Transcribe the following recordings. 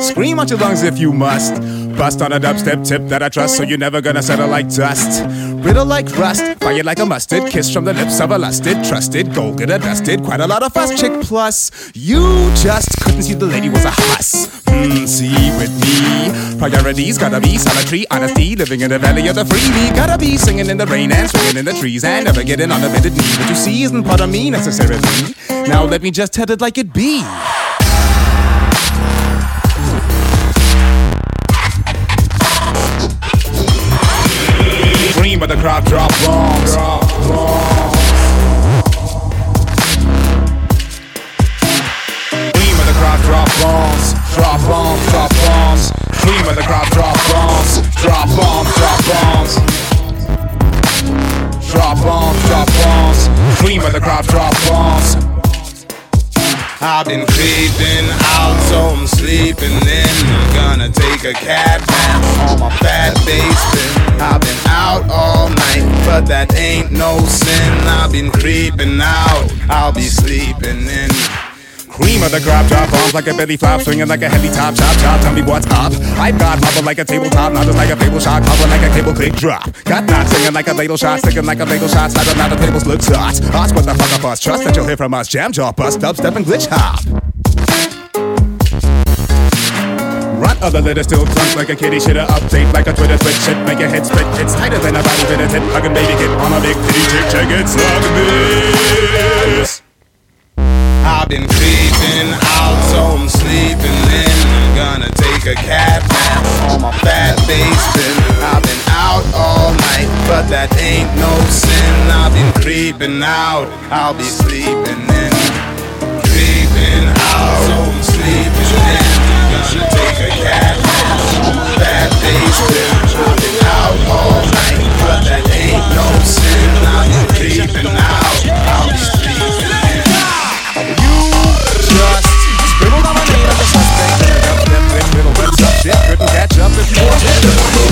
Scream out your lungs if you must. Bust on a dubstep tip that I trust, so you're never gonna settle like dust. Brittle like rust, fire like a mustard, kiss from the lips of a lusted, trusted, gold glitter dusted, quite a lot of fuss chick plus. You just couldn't see the lady was a huss. Hmm, see with me. Priorities gotta be solitary, honesty, living in the valley of the free. Me gotta be singing in the rain and swinging in the trees and never getting on the bended knee. What you see isn't part of me necessarily. Now let me just tell it like it be. Crowd drop bombs. Drop bombs. Dream of the crowd drop bombs. Drop bombs, drop bombs. Dream of the crowd drop bombs. Drop bombs, drop bombs. Drop bombs, drop bombs. Cream of the crowd drop bombs. I've been creeping out, so I'm sleeping in. Gonna take a cat nap on my fat basement. I've been out all night, but that ain't no sin. I've been creeping out, I'll be sleeping in. Cream of the crop drop bombs like a belly flop, swinging like a heavy top chop chop. Tell me what's up. I've got marble like a tabletop, not just like a table shot, cover like a cable click drop. Got knots singing like a ladle shot, sticking like a ladle shot, slide now the tables look hot. Us what the fuck up us? Trust that you'll hear from us. Jam jaw bust, dubstep and glitch hop. Run other litter still drunk like a kitty shitter update like a Twitter twit shit make your head split it's tighter than a body fitted tip hugging baby kid on a big titty chick check it suck this I've been creeping out, so I'm sleeping in. Gonna take a cat nap on my fat basement. I've been out all night, but that ain't no sin. I've been creeping out, I'll be sleeping in. Creeping out, so I'm sleeping in. Gonna take a cat nap on my fat basement. I've been out all night, but that ain't no sin. I've been creeping out, shit couldn't catch up if you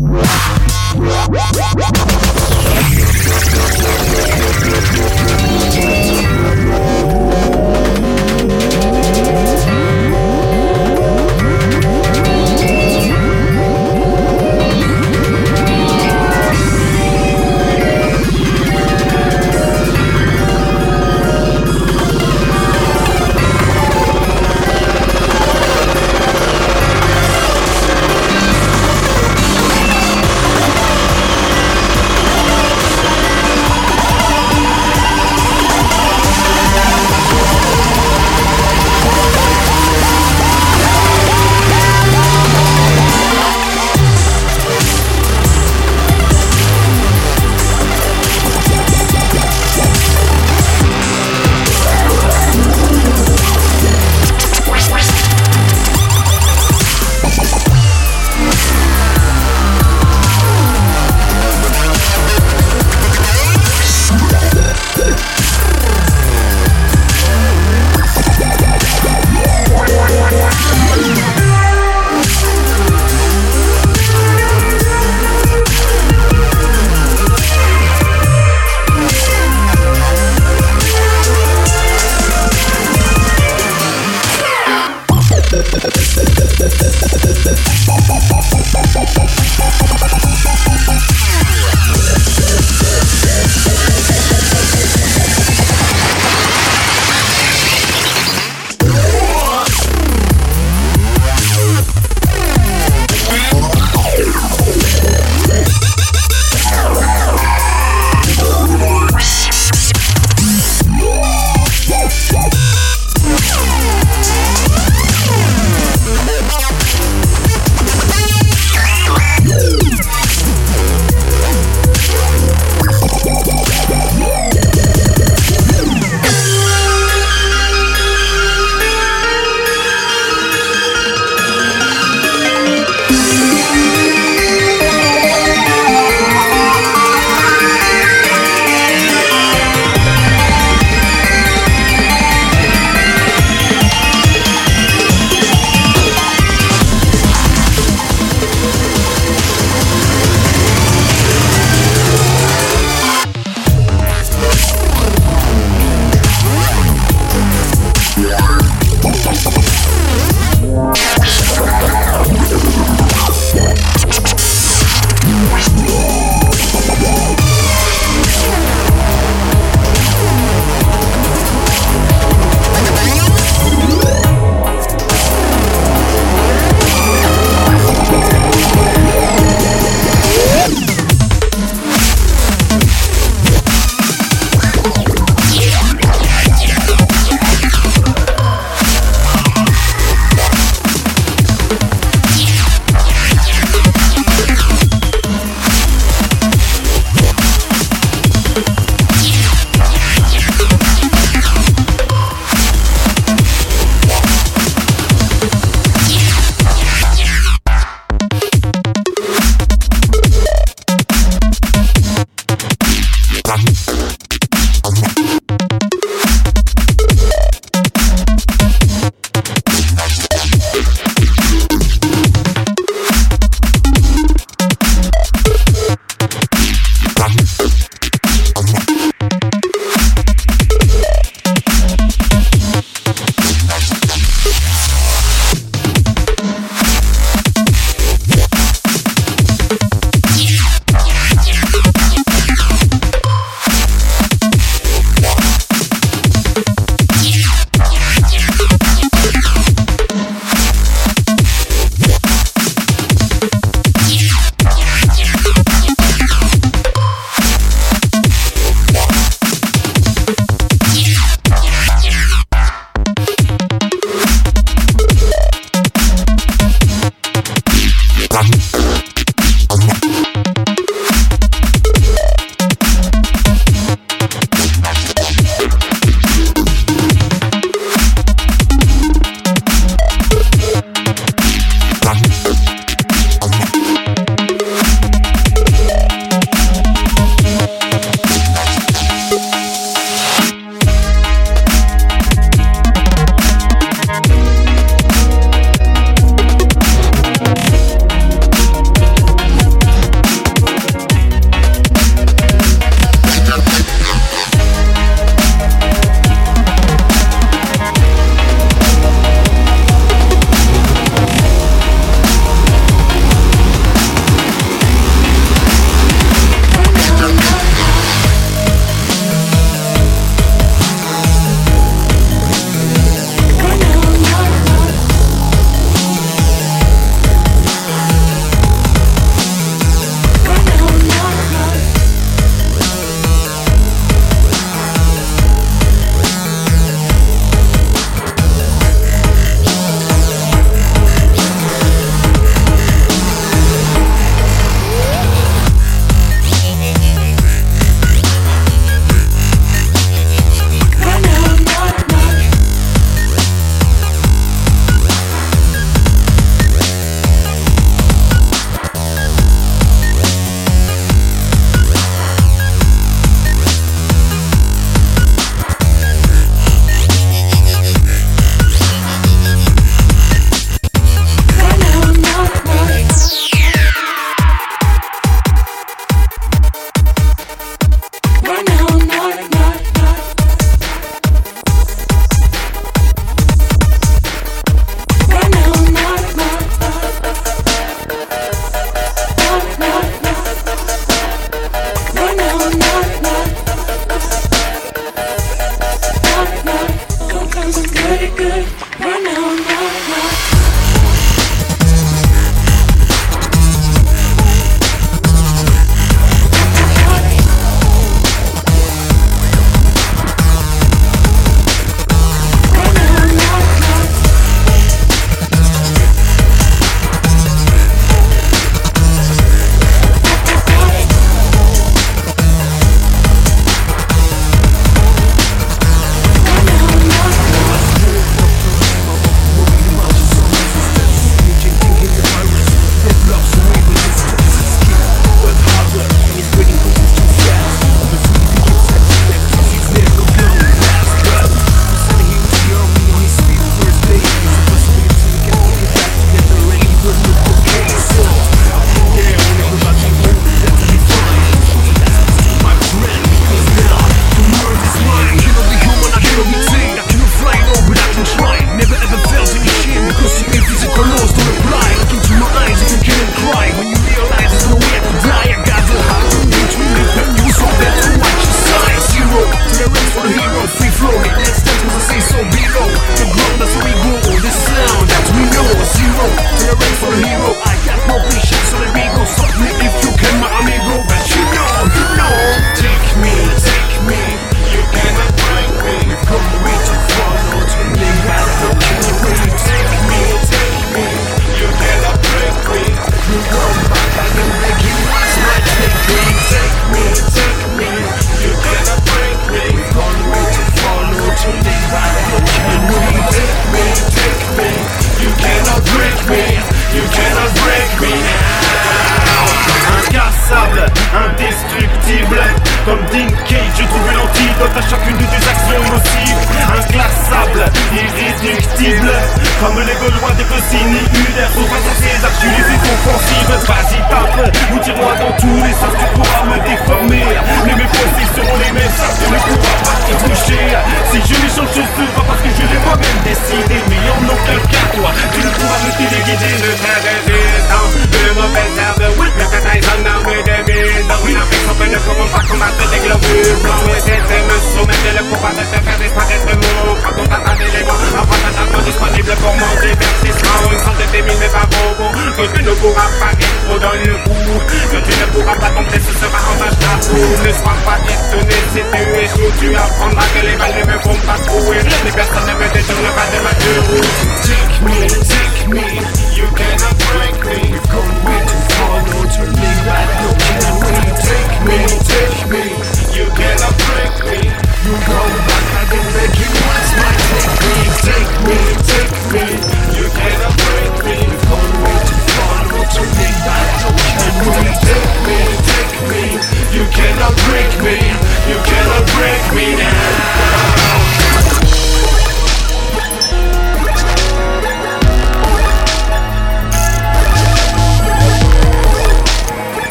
Wow.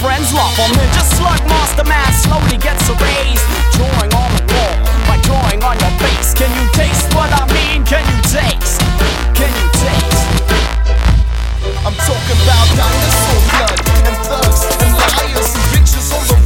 Friends laugh. I'm here just slug master man slowly gets erased. Drawing on the wall by drawing on your face. Can you taste what I mean? Can you taste? Can you taste? I'm talking about dinosaur blood and thugs and liars and bitches on the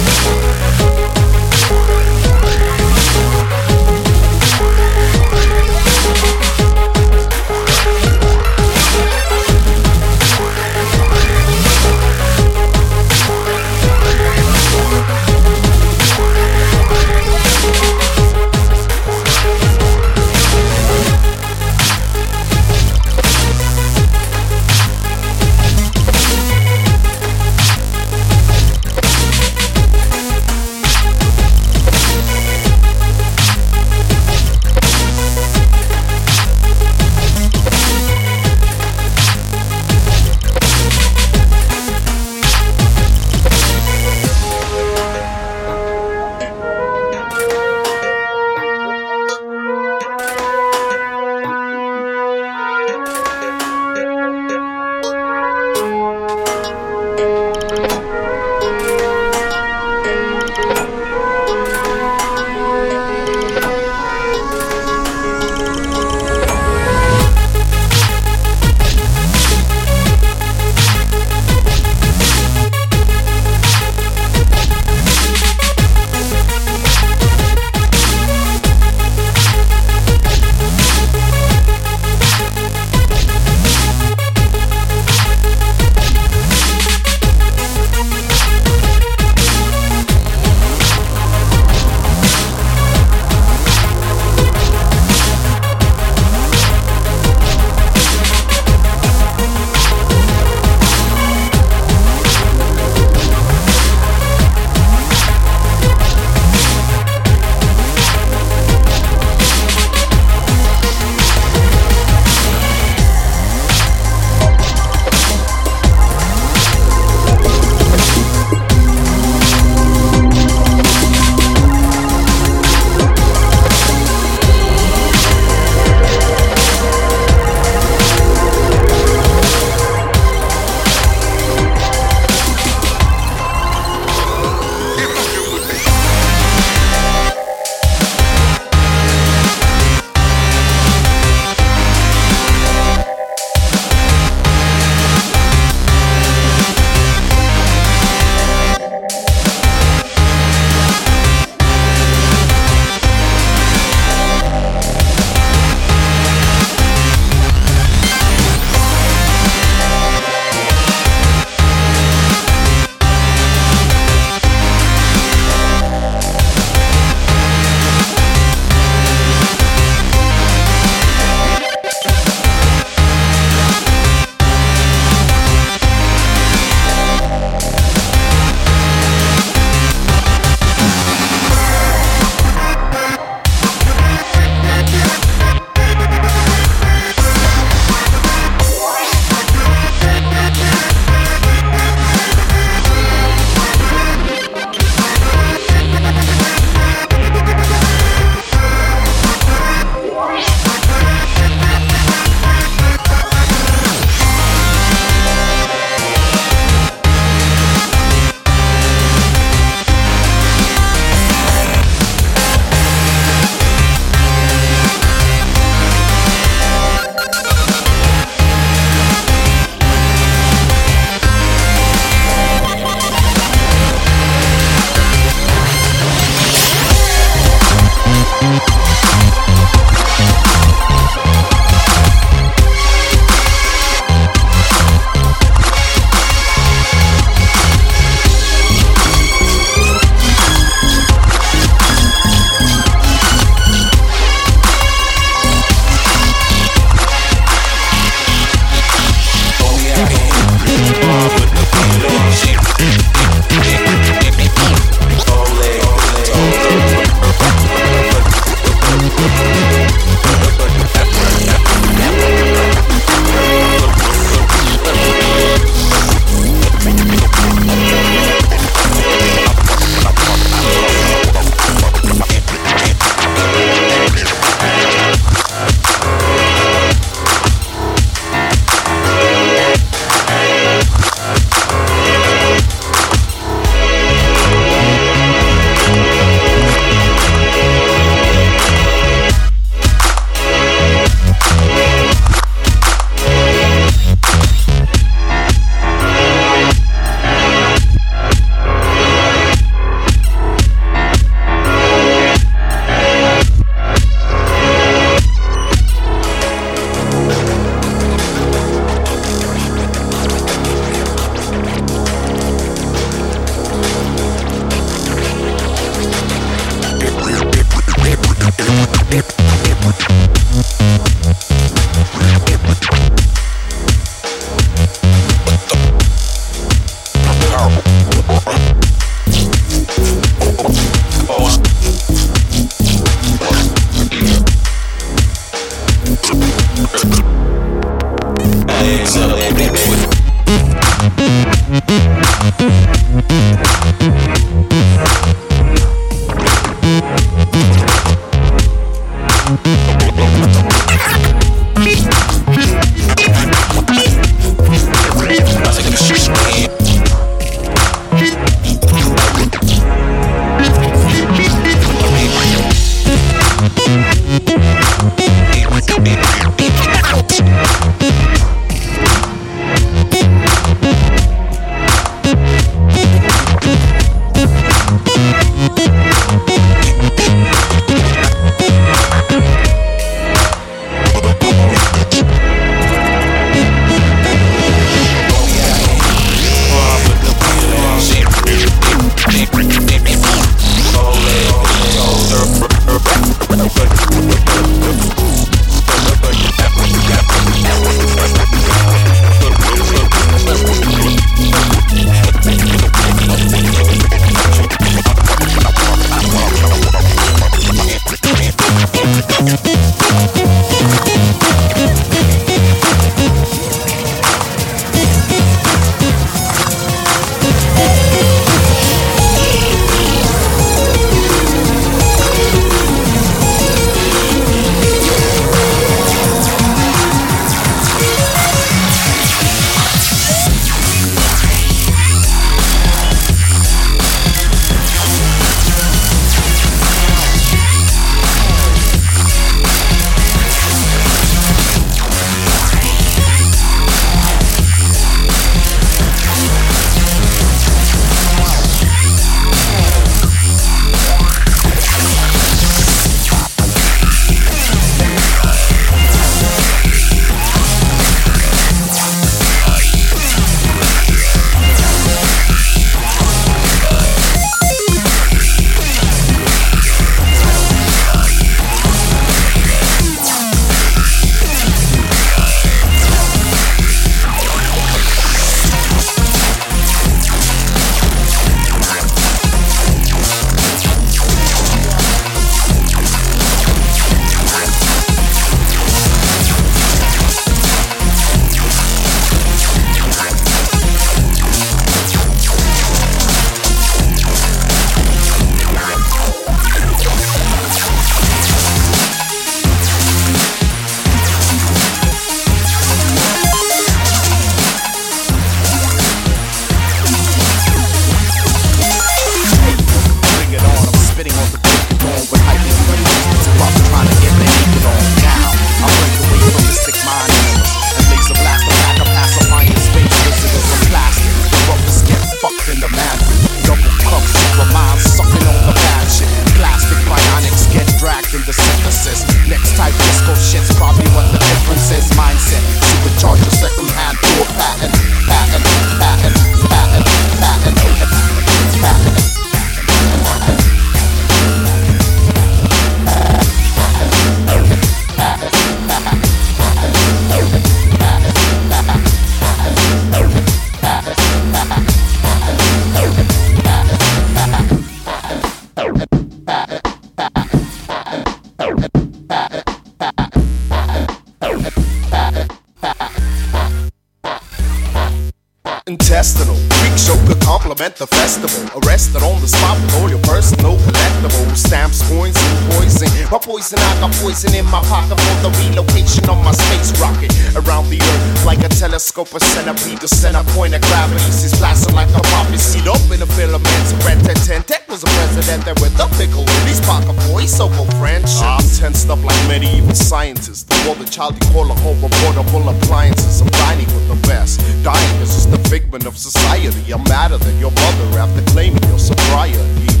My poison, I got poison in my pocket for the relocation of my space rocket around the earth like a telescope, a centipede, the center point of gravity is blasting like a poppy seed up in a filament. Red ten tech was a president that with a pickle in his pocket voiceover French. I'm ah. tensed up like medieval scientists. The more the child you call a home, portable appliances. I'm dining with the best. Dying is just a figment of society. I'm madder than your mother after claiming your sobriety.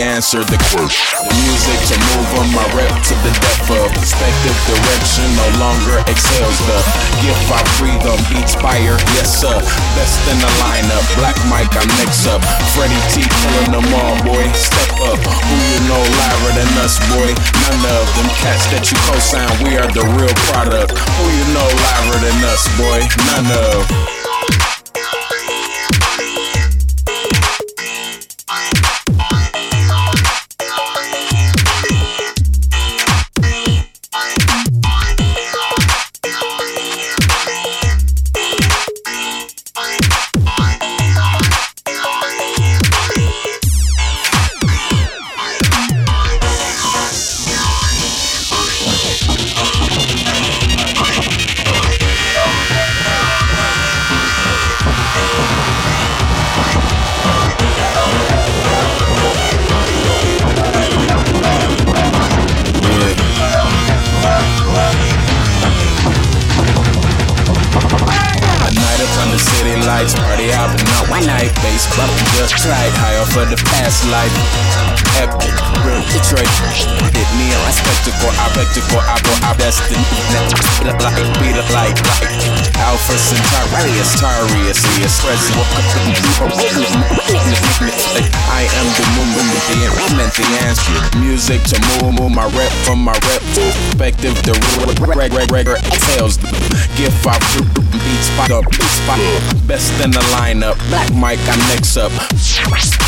answer the question. mic, I mix up.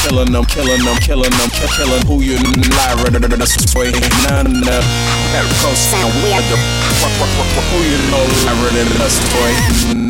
Killing them, killing them, killing them, killing killing who you lie. Sway none of that sound weird. Who you know lie. Sway